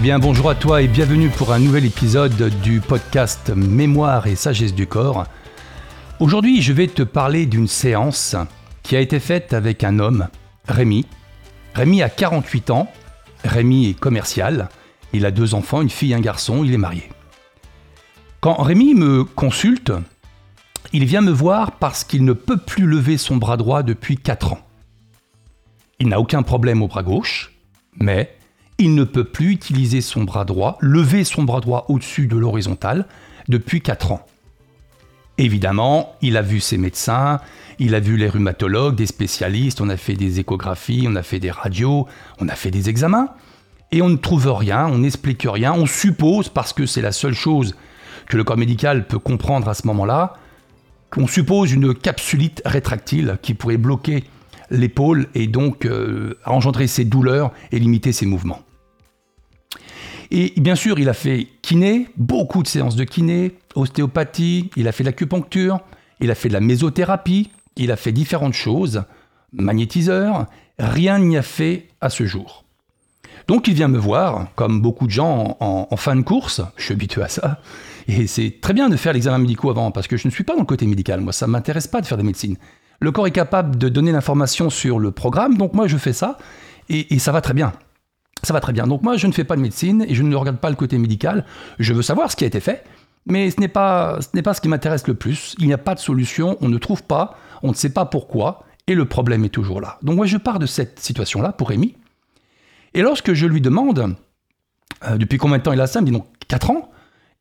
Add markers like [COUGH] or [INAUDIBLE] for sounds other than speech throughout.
bien bonjour à toi et bienvenue pour un nouvel épisode du podcast Mémoire et sagesse du corps. Aujourd'hui je vais te parler d'une séance qui a été faite avec un homme, Rémi. Rémi a 48 ans, Rémi est commercial, il a deux enfants, une fille et un garçon, il est marié. Quand Rémi me consulte, il vient me voir parce qu'il ne peut plus lever son bras droit depuis 4 ans. Il n'a aucun problème au bras gauche, mais il ne peut plus utiliser son bras droit, lever son bras droit au-dessus de l'horizontale depuis 4 ans. Évidemment, il a vu ses médecins, il a vu les rhumatologues, des spécialistes, on a fait des échographies, on a fait des radios, on a fait des examens, et on ne trouve rien, on n'explique rien, on suppose, parce que c'est la seule chose que le corps médical peut comprendre à ce moment-là, qu'on suppose une capsulite rétractile qui pourrait bloquer l'épaule et donc euh, engendrer ses douleurs et limiter ses mouvements. Et bien sûr, il a fait kiné, beaucoup de séances de kiné, ostéopathie, il a fait de l'acupuncture, il a fait de la mésothérapie, il a fait différentes choses, magnétiseur, rien n'y a fait à ce jour. Donc il vient me voir, comme beaucoup de gens en, fin de course, je suis habitué à ça, et c'est très bien de faire l'examen médical avant, parce que je ne suis pas dans le côté médical, moi ça ne m'intéresse pas de faire de médecine. Le corps est capable de donner l'information sur le programme, donc moi je fais ça, et ça va très bien ça va très bien. Donc moi, je ne fais pas de médecine et je ne regarde pas le côté médical. Je veux savoir ce qui a été fait, mais ce n'est pas, ce n'est pas ce qui m'intéresse le plus. Il n'y a pas de solution, on ne trouve pas, on ne sait pas pourquoi, et le problème est toujours là. Donc moi, je pars de cette situation-là pour Rémi. Et lorsque je lui demande, euh, depuis combien de temps il a ça, il me dit donc 4 ans,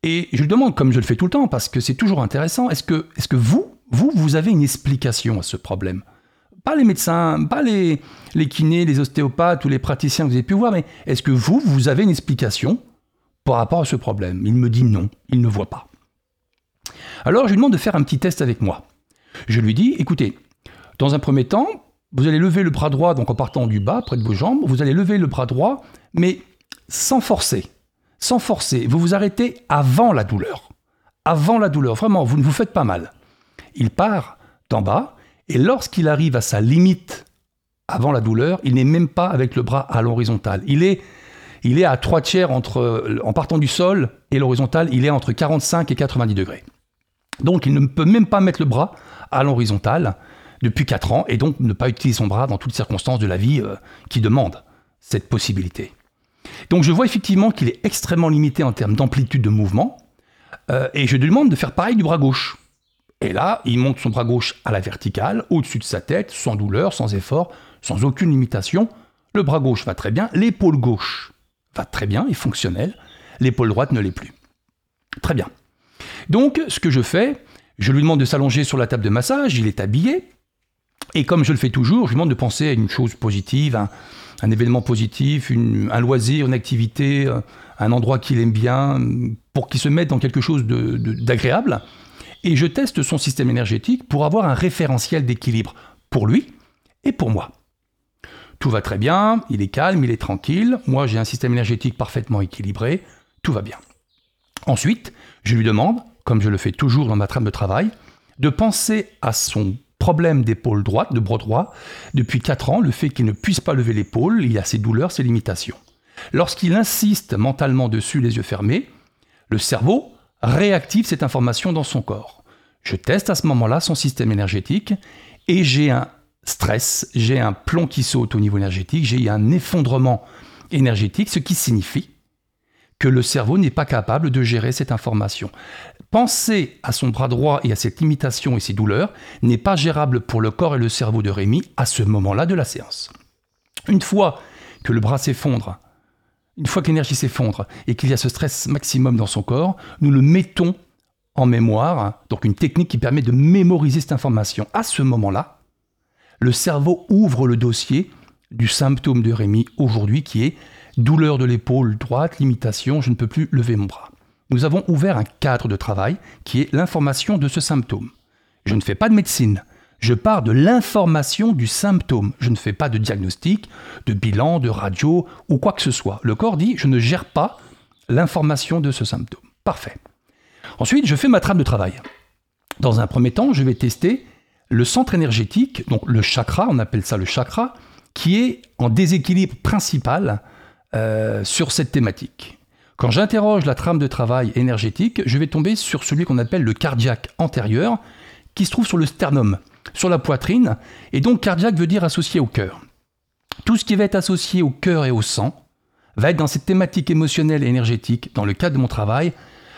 et je lui demande, comme je le fais tout le temps, parce que c'est toujours intéressant, est-ce que, est-ce que vous, vous, vous avez une explication à ce problème? Pas les médecins, pas les, kinés, les ostéopathes ou les praticiens que vous avez pu voir, mais est-ce que vous, vous avez une explication par rapport à ce problème? Il me dit non, il ne voit pas. Alors je lui demande de faire un petit test avec moi. Je lui dis, écoutez, dans un premier temps, vous allez lever le bras droit, donc en partant du bas, près de vos jambes, vous allez lever le bras droit, mais sans forcer. Sans forcer. Vous vous arrêtez avant la douleur. Avant la douleur. Vraiment, vous ne vous faites pas mal. Il part d'en bas, et lorsqu'il arrive à sa limite avant la douleur, il n'est même pas avec le bras à l'horizontale. Il est, à trois tiers entre, en partant du sol et l'horizontale, il est entre 45 et 90 degrés. Donc il ne peut même pas mettre le bras à l'horizontale depuis 4 ans et donc ne pas utiliser son bras dans toutes circonstances de la vie euh, qui demandent cette possibilité. Donc je vois effectivement qu'il est extrêmement limité en termes d'amplitude de mouvement euh, et je lui demande de faire pareil du bras gauche. Et là, il monte son bras gauche à la verticale, au-dessus de sa tête, sans douleur, sans effort, sans aucune limitation. Le bras gauche va très bien, l'épaule gauche va très bien, est fonctionnelle, l'épaule droite ne l'est plus. Très bien. Donc, ce que je fais, je lui demande de s'allonger sur la table de massage, il est habillé, et comme je le fais toujours, je lui demande de penser à une chose positive, un, événement positif, un loisir, une activité, euh, un endroit qu'il aime bien, pour qu'il se mette dans quelque chose d'agréable et je teste son système énergétique pour avoir un référentiel d'équilibre pour lui et pour moi. Tout va très bien, il est calme, il est tranquille, moi j'ai un système énergétique parfaitement équilibré, tout va bien. Ensuite, je lui demande, comme je le fais toujours dans ma trame de travail, de penser à son problème d'épaule droite, de bras droit, depuis 4 ans, le fait qu'il ne puisse pas lever l'épaule, il a ses douleurs, ses limitations. Lorsqu'il insiste mentalement dessus, les yeux fermés, le cerveau réactive cette information dans son corps. Je teste à ce moment-là son système énergétique et j'ai un stress, j'ai un plomb qui saute au niveau énergétique, j'ai un effondrement énergétique, ce qui signifie que le cerveau n'est pas capable de gérer cette information. Penser à son bras droit et à cette limitation et ses douleurs n'est pas gérable pour le corps et le cerveau de Rémi à ce moment-là de la séance. Une fois que le bras s'effondre, une fois que l'énergie s'effondre et qu'il y a ce stress maximum dans son corps, nous le mettons en mémoire, donc une technique qui permet de mémoriser cette information. À ce moment-là, le cerveau ouvre le dossier du symptôme de Rémi aujourd'hui qui est douleur de l'épaule droite, limitation, je ne peux plus lever mon bras. Nous avons ouvert un cadre de travail qui est l'information de ce symptôme. Je ne fais pas de médecine, je pars de l'information du symptôme. Je ne fais pas de diagnostic, de bilan, de radio ou quoi que ce soit. Le corps dit je ne gère pas l'information de ce symptôme. Parfait. Ensuite, je fais ma trame de travail. Dans un premier temps, je vais tester le centre énergétique, donc le chakra, on appelle ça le chakra, qui est en déséquilibre principal euh, sur cette thématique. Quand j'interroge la trame de travail énergétique, je vais tomber sur celui qu'on appelle le cardiaque antérieur, qui se trouve sur le sternum, sur la poitrine, et donc cardiaque veut dire associé au cœur. Tout ce qui va être associé au cœur et au sang va être dans cette thématique émotionnelle et énergétique, dans le cadre de mon travail,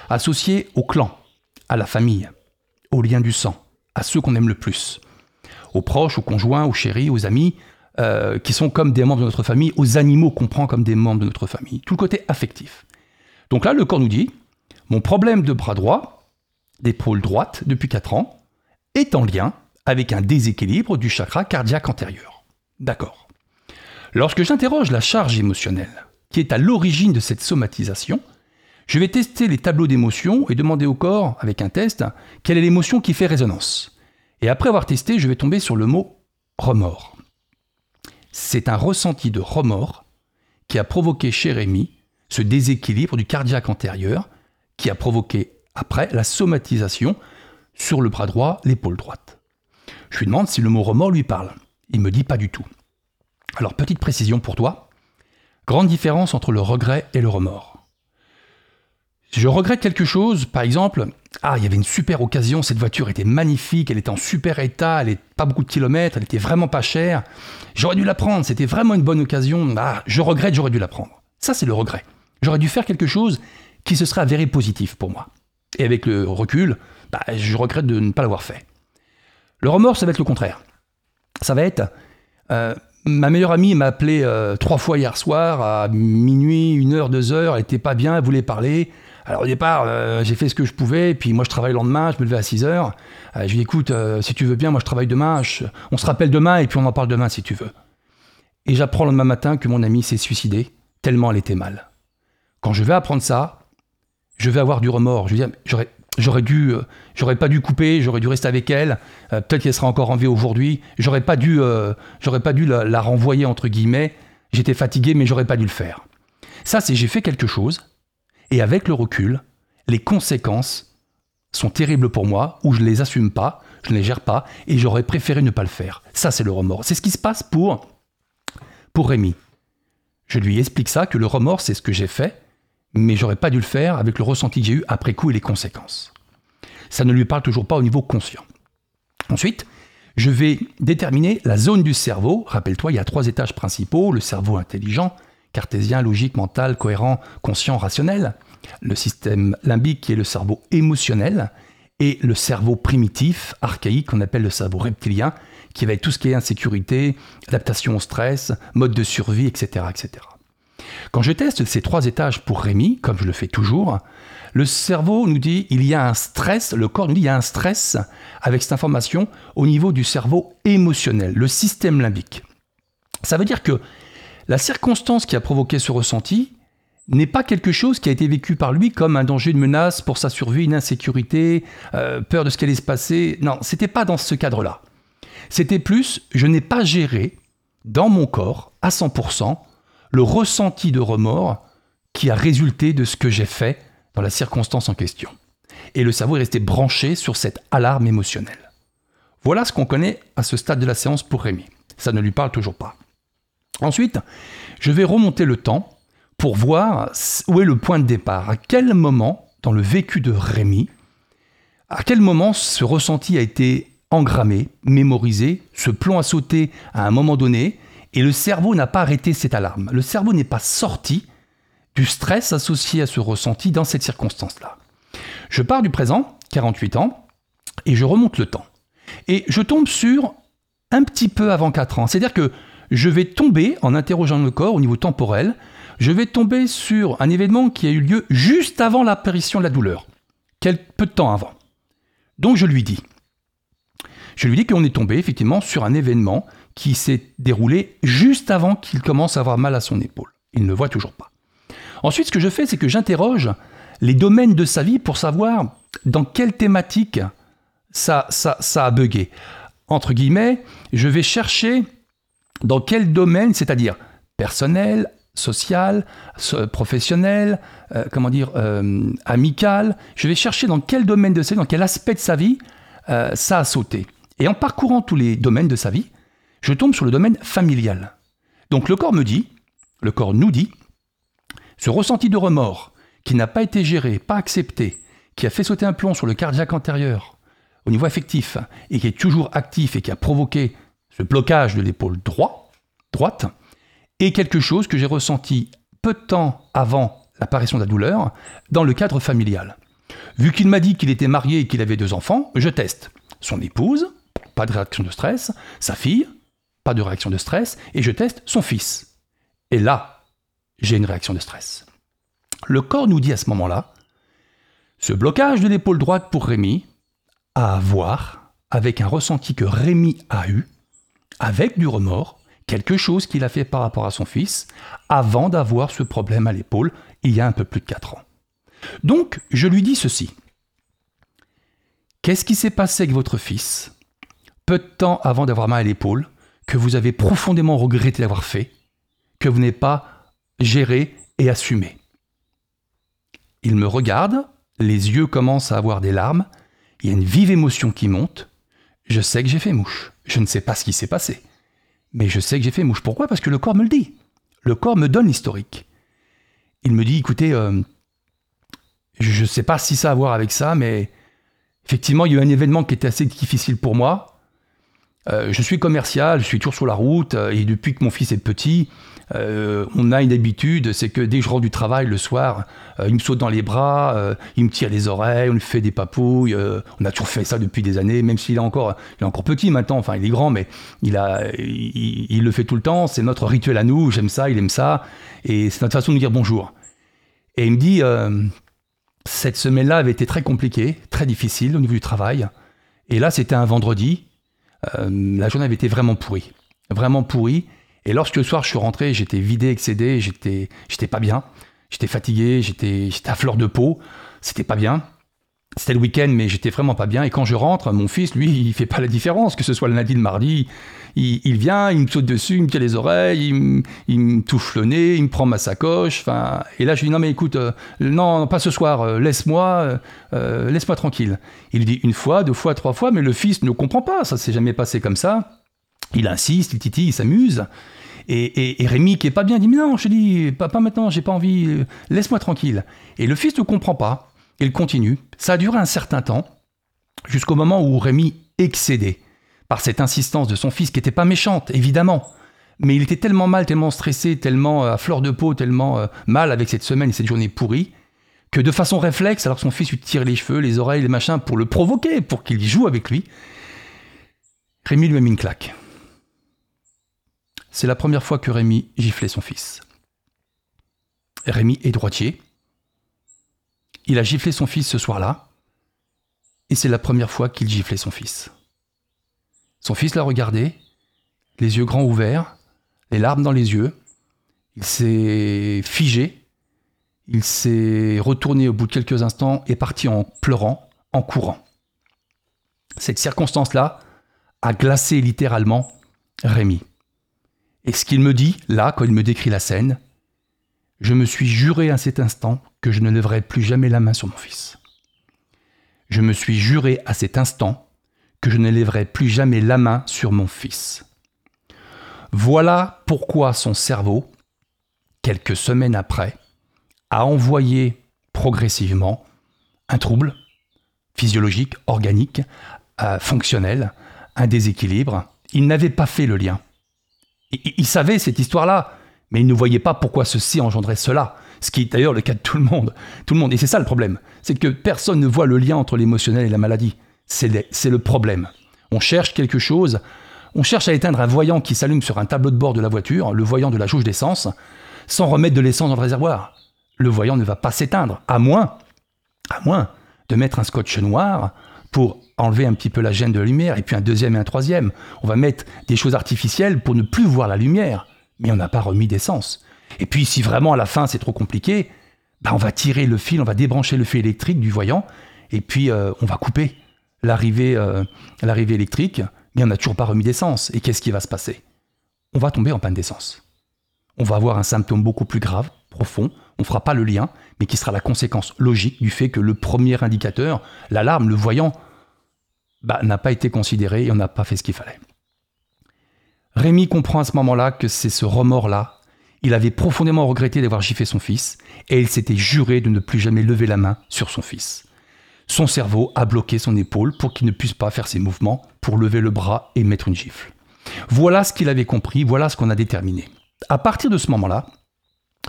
associé au clan, à la famille, aux liens du sang, à ceux qu'on aime le plus, aux proches, aux conjoints, aux chéris, aux amis, euh, qui sont comme des membres de notre famille, aux animaux qu'on prend comme des membres de notre famille, tout le côté affectif. Donc là, le corps nous dit, mon problème de bras droit, d'épaule droite depuis 4 ans, est en lien avec un déséquilibre du chakra cardiaque antérieur. D'accord. Lorsque j'interroge la charge émotionnelle qui est à l'origine de cette somatisation, je vais tester les tableaux d'émotions et demander au corps, avec un test, quelle est l'émotion qui fait résonance. Et après avoir testé, je vais tomber sur le mot remords. C'est un ressenti de remords qui a provoqué chez Rémi ce déséquilibre du cardiaque antérieur qui a provoqué après la somatisation sur le bras droit, l'épaule droite. Je lui demande si le mot remords lui parle. Il me dit pas du tout. Alors petite précision pour toi, grande différence entre le regret et le remords. Je regrette quelque chose, par exemple, ah, il y avait une super occasion, cette voiture était magnifique, elle était en super état, elle n'est pas beaucoup de kilomètres, elle était vraiment pas chère. J'aurais dû la prendre, c'était vraiment une bonne occasion. Ah, je regrette, j'aurais dû la prendre. Ça, c'est le regret. J'aurais dû faire quelque chose qui se serait avéré positif pour moi. Et avec le recul, bah, je regrette de ne pas l'avoir fait. Le remords, ça va être le contraire. Ça va être. Euh, ma meilleure amie m'a appelé euh, trois fois hier soir, à minuit, une heure, deux heures, elle était pas bien, elle voulait parler. Alors au départ, euh, j'ai fait ce que je pouvais, puis moi je travaille le lendemain, je me levais à 6 heures. je lui ai dit, écoute, si tu veux bien, moi je travaille demain, on se rappelle demain et puis on en parle demain si tu veux. Et j'apprends le lendemain matin que mon amie s'est suicidée, tellement elle était mal. Quand je vais apprendre ça, je vais avoir du remords. Je vais dire, j'aurais, j'aurais dû, euh, j'aurais pas dû couper, j'aurais dû rester avec elle. Euh, peut-être qu'elle sera encore en vie aujourd'hui. J'aurais pas dû, euh, j'aurais pas dû la, renvoyer entre guillemets. J'étais fatigué, mais j'aurais pas dû le faire. Ça, c'est j'ai fait quelque chose, et avec le recul, les conséquences sont terribles pour moi, ou je les assume pas, je ne les gère pas, et j'aurais préféré ne pas le faire. Ça, c'est le remords. C'est ce qui se passe pour pour Rémi. Je lui explique ça, que le remords, c'est ce que j'ai fait, mais j'aurais pas dû le faire avec le ressenti que j'ai eu après coup et les conséquences. Ça ne lui parle toujours pas au niveau conscient. Ensuite, je vais déterminer la zone du cerveau. Rappelle-toi, il y a trois étages principaux, le cerveau intelligent, cartésien, logique, mental, cohérent, conscient, rationnel, le système limbique qui est le cerveau émotionnel, et le cerveau primitif, archaïque, qu'on appelle le cerveau reptilien, qui va être tout ce qui est insécurité, adaptation au stress, mode de survie, etc. etc. Quand je teste ces trois étages pour Rémi, comme je le fais toujours, le cerveau nous dit il y a un stress, le corps nous dit il y a un stress avec cette information au niveau du cerveau émotionnel, le système limbique. Ça veut dire que la circonstance qui a provoqué ce ressenti n'est pas quelque chose qui a été vécu par lui comme un danger, une menace pour sa survie, une insécurité, euh, peur de ce qui allait se passer. Non, c'était pas dans ce cadre-là. C'était plus, je n'ai pas géré dans mon corps à 100% le ressenti de remords qui a résulté de ce que j'ai fait dans la circonstance en question. Et le cerveau est resté branché sur cette alarme émotionnelle. Voilà ce qu'on connaît à ce stade de la séance pour Rémi. Ça ne lui parle toujours pas. Ensuite, je vais remonter le temps pour voir où est le point de départ. À quel moment, dans le vécu de Rémi, à quel moment ce ressenti a été engrammé, mémorisé, ce plomb a sauté à un moment donné, et le cerveau n'a pas arrêté cette alarme. Le cerveau n'est pas sorti du stress associé à ce ressenti dans cette circonstance-là. Je pars du présent, 48 ans, et je remonte le temps. Et je tombe sur un petit peu avant 4 ans. C'est-à-dire que je vais tomber, en interrogeant le corps au niveau temporel, je vais tomber sur un événement qui a eu lieu juste avant l'apparition de la douleur, quelques peu de temps avant. Donc je lui dis, je lui dis qu'on est tombé effectivement sur un événement qui s'est déroulé juste avant qu'il commence à avoir mal à son épaule. Il ne le voit toujours pas. Ensuite, ce que je fais, c'est que j'interroge les domaines de sa vie pour savoir dans quelle thématique ça, ça, ça a bugué. Entre guillemets, je vais chercher dans quel domaine, c'est-à-dire personnel, social, professionnel, euh, comment dire, euh, amical. Je vais chercher dans quel domaine de sa vie, dans quel aspect de sa vie euh, ça a sauté. Et en parcourant tous les domaines de sa vie, je tombe sur le domaine familial. Donc le corps me dit, le corps nous dit, Ce ressenti de remords qui n'a pas été géré, pas accepté, qui a fait sauter un plomb sur le cardiaque antérieur au niveau affectif et qui est toujours actif et qui a provoqué ce blocage de l'épaule droit, droite, est quelque chose que j'ai ressenti peu de temps avant l'apparition de la douleur dans le cadre familial. Vu qu'il m'a dit qu'il était marié et qu'il avait deux enfants, je teste. Son épouse, pas de réaction de stress, sa fille, pas de réaction de stress, et je teste son fils. Et là, j'ai une réaction de stress. Le corps nous dit à ce moment-là, ce blocage de l'épaule droite pour Rémi a à voir avec un ressenti que Rémi a eu, avec du remords, quelque chose qu'il a fait par rapport à son fils, avant d'avoir ce problème à l'épaule il y a un peu plus de 4 ans. Donc, je lui dis ceci. Qu'est-ce qui s'est passé avec votre fils, peu de temps avant d'avoir mal à l'épaule, que vous avez profondément regretté d'avoir fait, que vous n'avez pas géré et assumé Il me regarde, les yeux commencent à avoir des larmes, il y a une vive émotion qui monte. Je sais que j'ai fait mouche. Je ne sais pas ce qui s'est passé. Mais je sais que j'ai fait mouche. Pourquoi? Parce que le corps me le dit. Le corps me donne l'historique. Il me dit, écoutez, euh, je ne sais pas si ça a à voir avec ça, mais effectivement, il y a eu un événement qui était assez difficile pour moi. Euh, je suis commercial, je suis toujours sur la route, euh, et depuis que mon fils est petit, euh, on a une habitude, c'est que dès que je rentre du travail le soir, il me saute dans les bras, il me tire les oreilles, on lui fait des papouilles. on a toujours fait ça depuis des années, même s'il est encore, il est encore petit maintenant. Enfin, il est grand, mais il a, il, le fait tout le temps. C'est notre rituel à nous. J'aime ça, il aime ça, et c'est notre façon de dire bonjour. Et il me dit, cette semaine-là avait été très compliquée, très difficile au niveau du travail. Et là, c'était un vendredi. Euh, la journée avait été vraiment pourrie. Vraiment pourrie. Et lorsque le soir je suis rentré, j'étais vidé, excédé, j'étais, j'étais pas bien. J'étais fatigué, j'étais, j'étais à fleur de peau. C'était pas bien. C'était le week-end, mais j'étais vraiment pas bien. Et quand je rentre, mon fils, lui, il fait pas la différence, que ce soit le lundi, le mardi. Il, vient, il me saute dessus, il me tire les oreilles, il me, touche le nez, il me prend ma sacoche. Et là, je lui dis non, mais écoute, euh, non, pas ce soir, euh, laisse-moi, euh, laisse-moi tranquille. Il dit une fois, deux fois, trois fois, mais le fils ne comprend pas. Ça s'est jamais passé comme ça. Il insiste, il titille, il s'amuse. Et, Rémi, qui est pas bien, dit non, je dis, pas, pas maintenant, j'ai pas envie, laisse-moi tranquille. Et le fils ne comprend pas. Il continue. Ça a duré un certain temps, jusqu'au moment où Rémi excédait par cette insistance de son fils, qui n'était pas méchante, évidemment. Mais il était tellement mal, tellement stressé, tellement euh, à fleur de peau, tellement euh, mal avec cette semaine et cette journée pourrie, que de façon réflexe, alors que son fils lui tire les cheveux, les oreilles, les machins, pour le provoquer, pour qu'il joue avec lui, Rémi lui a mis une claque. C'est la première fois que Rémi giflait son fils. Rémi est droitier, il a giflé son fils ce soir-là, et c'est la première fois qu'il giflait son fils. Son fils l'a regardé, les yeux grands ouverts, les larmes dans les yeux. Il s'est figé, il s'est retourné au bout de quelques instants et parti en pleurant, en courant. Cette circonstance-là a glacé littéralement Rémi. Et ce qu'il me dit, là, quand il me décrit la scène, je me suis juré à cet instant que je ne lèverai plus jamais la main sur mon fils. Je me suis juré à cet instant que je ne lèverai plus jamais la main sur mon fils. Voilà pourquoi son cerveau, quelques semaines après, a envoyé progressivement un trouble physiologique, organique, euh, fonctionnel, un déséquilibre. Il n'avait pas fait le lien. il savait cette histoire-là, mais il ne voyait pas pourquoi ceci engendrait cela. Ce qui est d'ailleurs le cas de tout le monde. Tout le monde. Et c'est ça le problème. C'est que personne ne voit le lien entre l'émotionnel et la maladie. C'est le problème. On cherche quelque chose. On cherche à éteindre un voyant qui s'allume sur un tableau de bord de la voiture, le voyant de la jauge d'essence, sans remettre de l'essence dans le réservoir. Le voyant ne va pas s'éteindre, à moins, à moins de mettre un scotch noir pour enlever un petit peu la gêne de la lumière, et puis un deuxième et un troisième. On va mettre des choses artificielles pour ne plus voir la lumière, mais on n'a pas remis d'essence. Et puis si vraiment à la fin c'est trop compliqué, bah, on va tirer le fil, on va débrancher le fil électrique du voyant, et puis euh, on va couper l'arrivée euh, l'arrivée électrique, mais on n'a toujours pas remis d'essence. Et qu'est-ce qui va se passer? On va tomber en panne d'essence. On va avoir un symptôme beaucoup plus grave, profond, on ne fera pas le lien, mais qui sera la conséquence logique du fait que le premier indicateur, l'alarme, le voyant, bah, n'a pas été considéré et on n'a pas fait ce qu'il fallait. Rémi comprend à ce moment-là que c'est ce remords-là Il avait profondément regretté d'avoir giflé son fils, et il s'était juré de ne plus jamais lever la main sur son fils. Son cerveau a bloqué son épaule pour qu'il ne puisse pas faire ses mouvements, pour lever le bras et mettre une gifle. Voilà ce qu'il avait compris, voilà ce qu'on a déterminé. À partir de ce moment-là,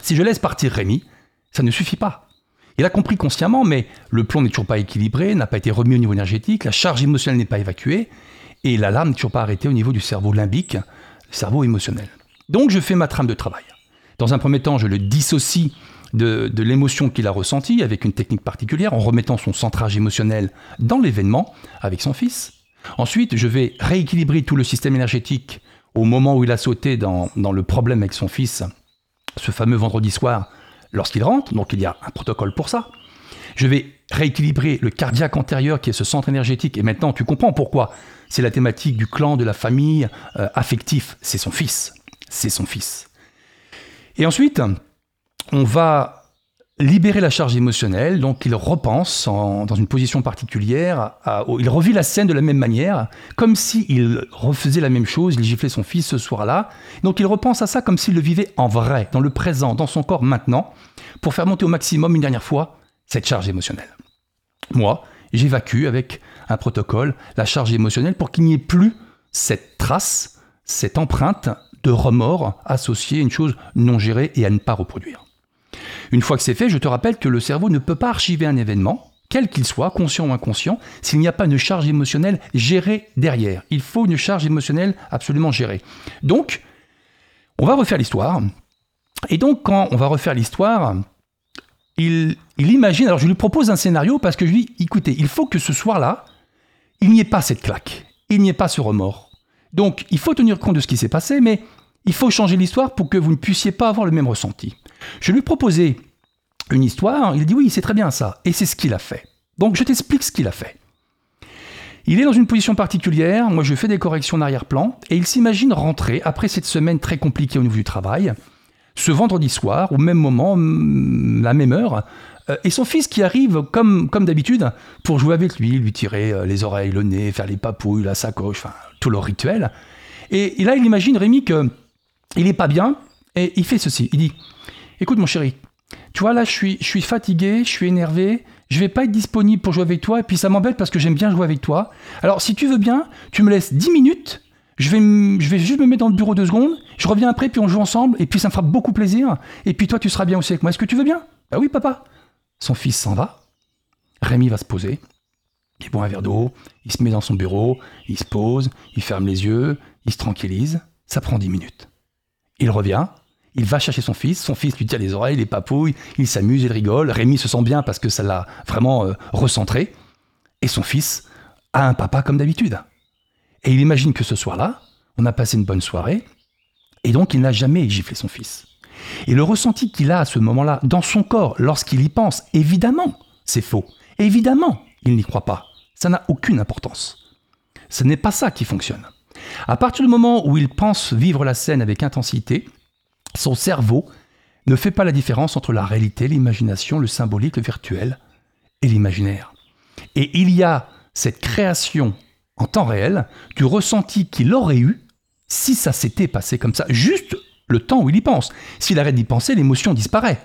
si je laisse partir Rémi, ça ne suffit pas. Il a compris consciemment, mais le plomb n'est toujours pas équilibré, n'a pas été remis au niveau énergétique, la charge émotionnelle n'est pas évacuée, et l'alarme n'est toujours pas arrêtée au niveau du cerveau limbique, cerveau émotionnel. Donc je fais ma trame de travail. Dans un premier temps, je le dissocie de, l'émotion qu'il a ressentie avec une technique particulière, en remettant son centrage émotionnel dans l'événement avec son fils. Ensuite, je vais rééquilibrer tout le système énergétique au moment où il a sauté dans, dans le problème avec son fils, ce fameux vendredi soir, lorsqu'il rentre, donc il y a un protocole pour ça. Je vais rééquilibrer le cardiaque antérieur qui est ce centre énergétique, et maintenant tu comprends pourquoi. C'est la thématique du clan, de la famille, euh, affectif, c'est son fils. C'est son fils. Et ensuite, on va libérer la charge émotionnelle, donc il repense dans une position particulière, il revit la scène de la même manière, comme s'il refaisait la même chose, il giflait son fils ce soir-là. Donc il repense à ça comme s'il le vivait en vrai, dans le présent, dans son corps maintenant, pour faire monter au maximum une dernière fois cette charge émotionnelle. Moi, j'évacue avec un protocole la charge émotionnelle pour qu'il n'y ait plus cette trace, cette empreinte de remords associée à une chose non gérée et à ne pas reproduire. Une fois que c'est fait, je te rappelle que le cerveau ne peut pas archiver un événement, quel qu'il soit, conscient ou inconscient, s'il n'y a pas une charge émotionnelle gérée derrière. Il faut une charge émotionnelle absolument gérée. Donc, on va refaire l'histoire. Et donc, quand on va refaire l'histoire, il, imagine, alors je lui propose un scénario parce que je lui dis, écoutez, il faut que ce soir-là, il n'y ait pas cette claque, il n'y ait pas ce remords. Donc, il faut tenir compte de ce qui s'est passé, mais il faut changer l'histoire pour que vous ne puissiez pas avoir le même ressenti. Je lui proposais une histoire, il dit oui, c'est très bien ça, et c'est ce qu'il a fait. Donc je t'explique ce qu'il a fait. Il est dans une position particulière, moi je fais des corrections en arrière-plan, et il s'imagine rentrer, après cette semaine très compliquée au niveau du travail, ce vendredi soir, au même moment, la même heure, euh, et son fils qui arrive comme, comme d'habitude pour jouer avec lui, lui tirer euh, les oreilles, le nez, faire les papouilles, la sacoche, enfin tout le rituel. Et, et là il imagine Rémi que il n'est pas bien, et il fait ceci, il dit Écoute, mon chéri, tu vois, là, je suis, je suis fatigué, je suis énervé, je vais pas être disponible pour jouer avec toi, et puis ça m'embête parce que j'aime bien jouer avec toi. Alors, si tu veux bien, tu me laisses 10 minutes, je vais, je vais juste me mettre dans le bureau deux secondes, je reviens après, puis on joue ensemble, et puis ça me fera beaucoup plaisir, et puis toi, tu seras bien aussi avec moi. Est-ce que tu veux bien? Bah oui, papa. Son fils s'en va, Rémi va se poser, il boit un verre d'eau, il se met dans son bureau, il se pose, il ferme les yeux, il se tranquillise, ça prend 10 minutes. Il revient, il va chercher son fils, son fils lui tire les oreilles, les papouilles, il s'amuse, il rigole. Rémi se sent bien parce que ça l'a vraiment euh, recentré. Et son fils a un papa comme d'habitude. Et il imagine que ce soir-là, on a passé une bonne soirée, et donc il n'a jamais giflé son fils. Et le ressenti qu'il a à ce moment-là, dans son corps, lorsqu'il y pense, évidemment, c'est faux. Évidemment, il n'y croit pas. Ça n'a aucune importance. Ce n'est pas ça qui fonctionne. À partir du moment où il pense vivre la scène avec intensité, son cerveau ne fait pas la différence entre la réalité, l'imagination, le symbolique, le virtuel et l'imaginaire. Et il y a cette création en temps réel du ressenti qu'il aurait eu si ça s'était passé comme ça, juste le temps où il y pense. S'il arrête d'y penser, l'émotion disparaît.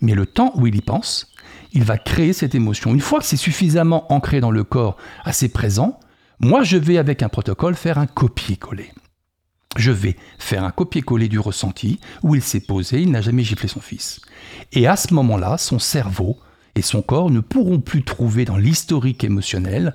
Mais le temps où il y pense, il va créer cette émotion. Une fois que c'est suffisamment ancré dans le corps, assez présent, moi je vais avec un protocole faire un copier-coller je vais faire un copier-coller du ressenti où il s'est posé, il n'a jamais giflé son fils. Et à ce moment-là, son cerveau et son corps ne pourront plus trouver dans l'historique émotionnel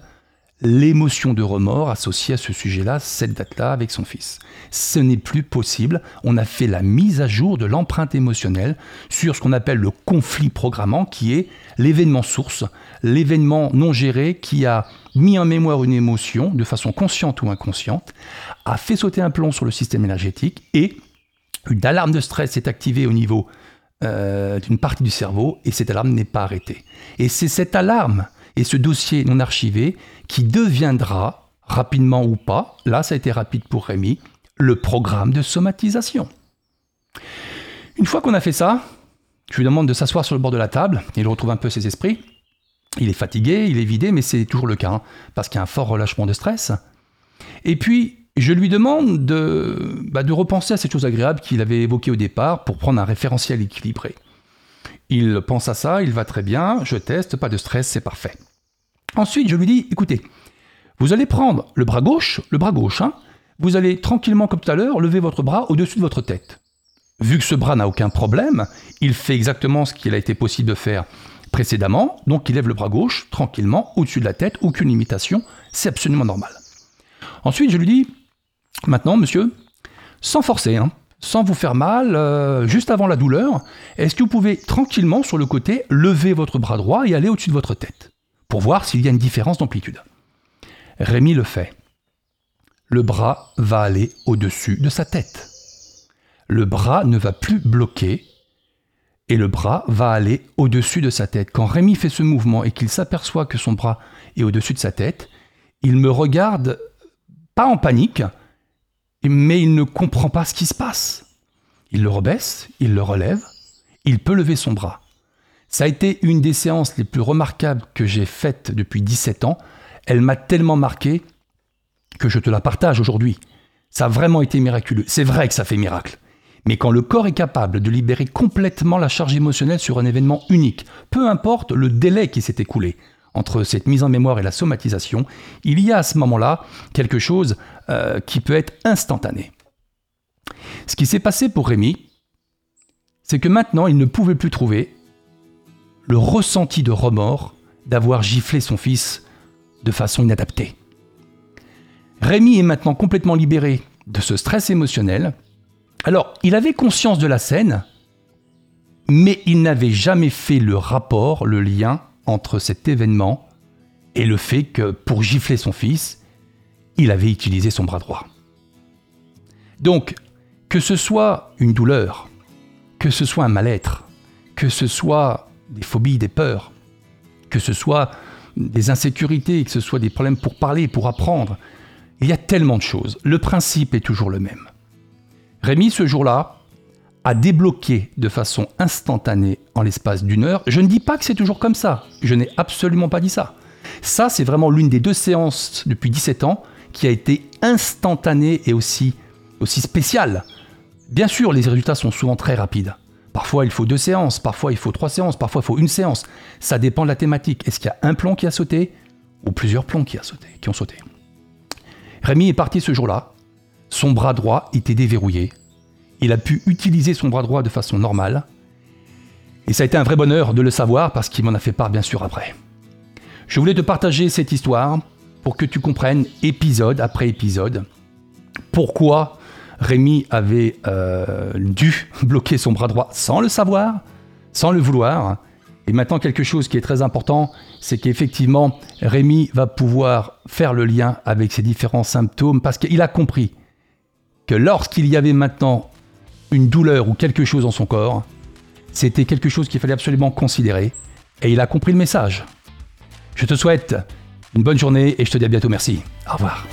l'émotion de remords associée à ce sujet-là, cette date-là, avec son fils. Ce n'est plus possible. On a fait la mise à jour de l'empreinte émotionnelle sur ce qu'on appelle le conflit programmant, qui est l'événement source, l'événement non géré qui a mis en mémoire une émotion de façon consciente ou inconsciente, a fait sauter un plomb sur le système énergétique et une alarme de stress est activée au niveau euh, d'une partie du cerveau et cette alarme n'est pas arrêtée. Et c'est cette alarme et ce dossier non archivé qui deviendra, rapidement ou pas, là ça a été rapide pour Rémi, le programme de somatisation. Une fois qu'on a fait ça, je lui demande de s'asseoir sur le bord de la table, il retrouve un peu ses esprits. Il est fatigué, il est vidé, mais c'est toujours le cas, hein, parce qu'il y a un fort relâchement de stress. Et puis, je lui demande de, bah, de repenser à cette chose agréable qu'il avait évoquée au départ pour prendre un référentiel équilibré. Il pense à ça, il va très bien, je teste, pas de stress, c'est parfait. Ensuite, je lui dis, écoutez, vous allez prendre le bras gauche, le bras gauche, hein, vous allez tranquillement comme tout à l'heure lever votre bras au-dessus de votre tête. Vu que ce bras n'a aucun problème, il fait exactement ce qu'il a été possible de faire précédemment, donc il lève le bras gauche tranquillement au-dessus de la tête, aucune limitation, c'est absolument normal. Ensuite, je lui dis, maintenant monsieur, sans forcer, hein, sans vous faire mal, euh, juste avant la douleur, est-ce que vous pouvez tranquillement sur le côté lever votre bras droit et aller au-dessus de votre tête, pour voir s'il y a une différence d'amplitude Rémi le fait. Le bras va aller au-dessus de sa tête. Le bras ne va plus bloquer et le bras va aller au-dessus de sa tête. Quand Rémi fait ce mouvement et qu'il s'aperçoit que son bras est au-dessus de sa tête, il me regarde pas en panique, mais il ne comprend pas ce qui se passe. Il le rebaisse, il le relève, il peut lever son bras. Ça a été une des séances les plus remarquables que j'ai faites depuis 17 ans. Elle m'a tellement marqué que je te la partage aujourd'hui. Ça a vraiment été miraculeux. C'est vrai que ça fait miracle. Mais quand le corps est capable de libérer complètement la charge émotionnelle sur un événement unique, peu importe le délai qui s'est écoulé entre cette mise en mémoire et la somatisation, il y a à ce moment-là quelque chose euh, qui peut être instantané. Ce qui s'est passé pour Rémi, c'est que maintenant il ne pouvait plus trouver le ressenti de remords d'avoir giflé son fils de façon inadaptée. Rémi est maintenant complètement libéré de ce stress émotionnel alors, il avait conscience de la scène, mais il n'avait jamais fait le rapport, le lien entre cet événement et le fait que pour gifler son fils, il avait utilisé son bras droit. Donc, que ce soit une douleur, que ce soit un mal-être, que ce soit des phobies, des peurs, que ce soit des insécurités, que ce soit des problèmes pour parler, pour apprendre, il y a tellement de choses. Le principe est toujours le même. Rémi, ce jour-là, a débloqué de façon instantanée en l'espace d'une heure. Je ne dis pas que c'est toujours comme ça. Je n'ai absolument pas dit ça. Ça, c'est vraiment l'une des deux séances depuis 17 ans qui a été instantanée et aussi, aussi spéciale. Bien sûr, les résultats sont souvent très rapides. Parfois, il faut deux séances, parfois, il faut trois séances, parfois, il faut une séance. Ça dépend de la thématique. Est-ce qu'il y a un plomb qui a sauté ou plusieurs plombs qui, qui ont sauté? Rémi est parti ce jour-là son bras droit était déverrouillé. Il a pu utiliser son bras droit de façon normale. Et ça a été un vrai bonheur de le savoir parce qu'il m'en a fait part bien sûr après. Je voulais te partager cette histoire pour que tu comprennes épisode après épisode pourquoi Rémi avait euh, dû [LAUGHS] bloquer son bras droit sans le savoir, sans le vouloir. Et maintenant quelque chose qui est très important, c'est qu'effectivement Rémi va pouvoir faire le lien avec ses différents symptômes parce qu'il a compris que lorsqu'il y avait maintenant une douleur ou quelque chose dans son corps, c'était quelque chose qu'il fallait absolument considérer, et il a compris le message. Je te souhaite une bonne journée et je te dis à bientôt merci. Au revoir.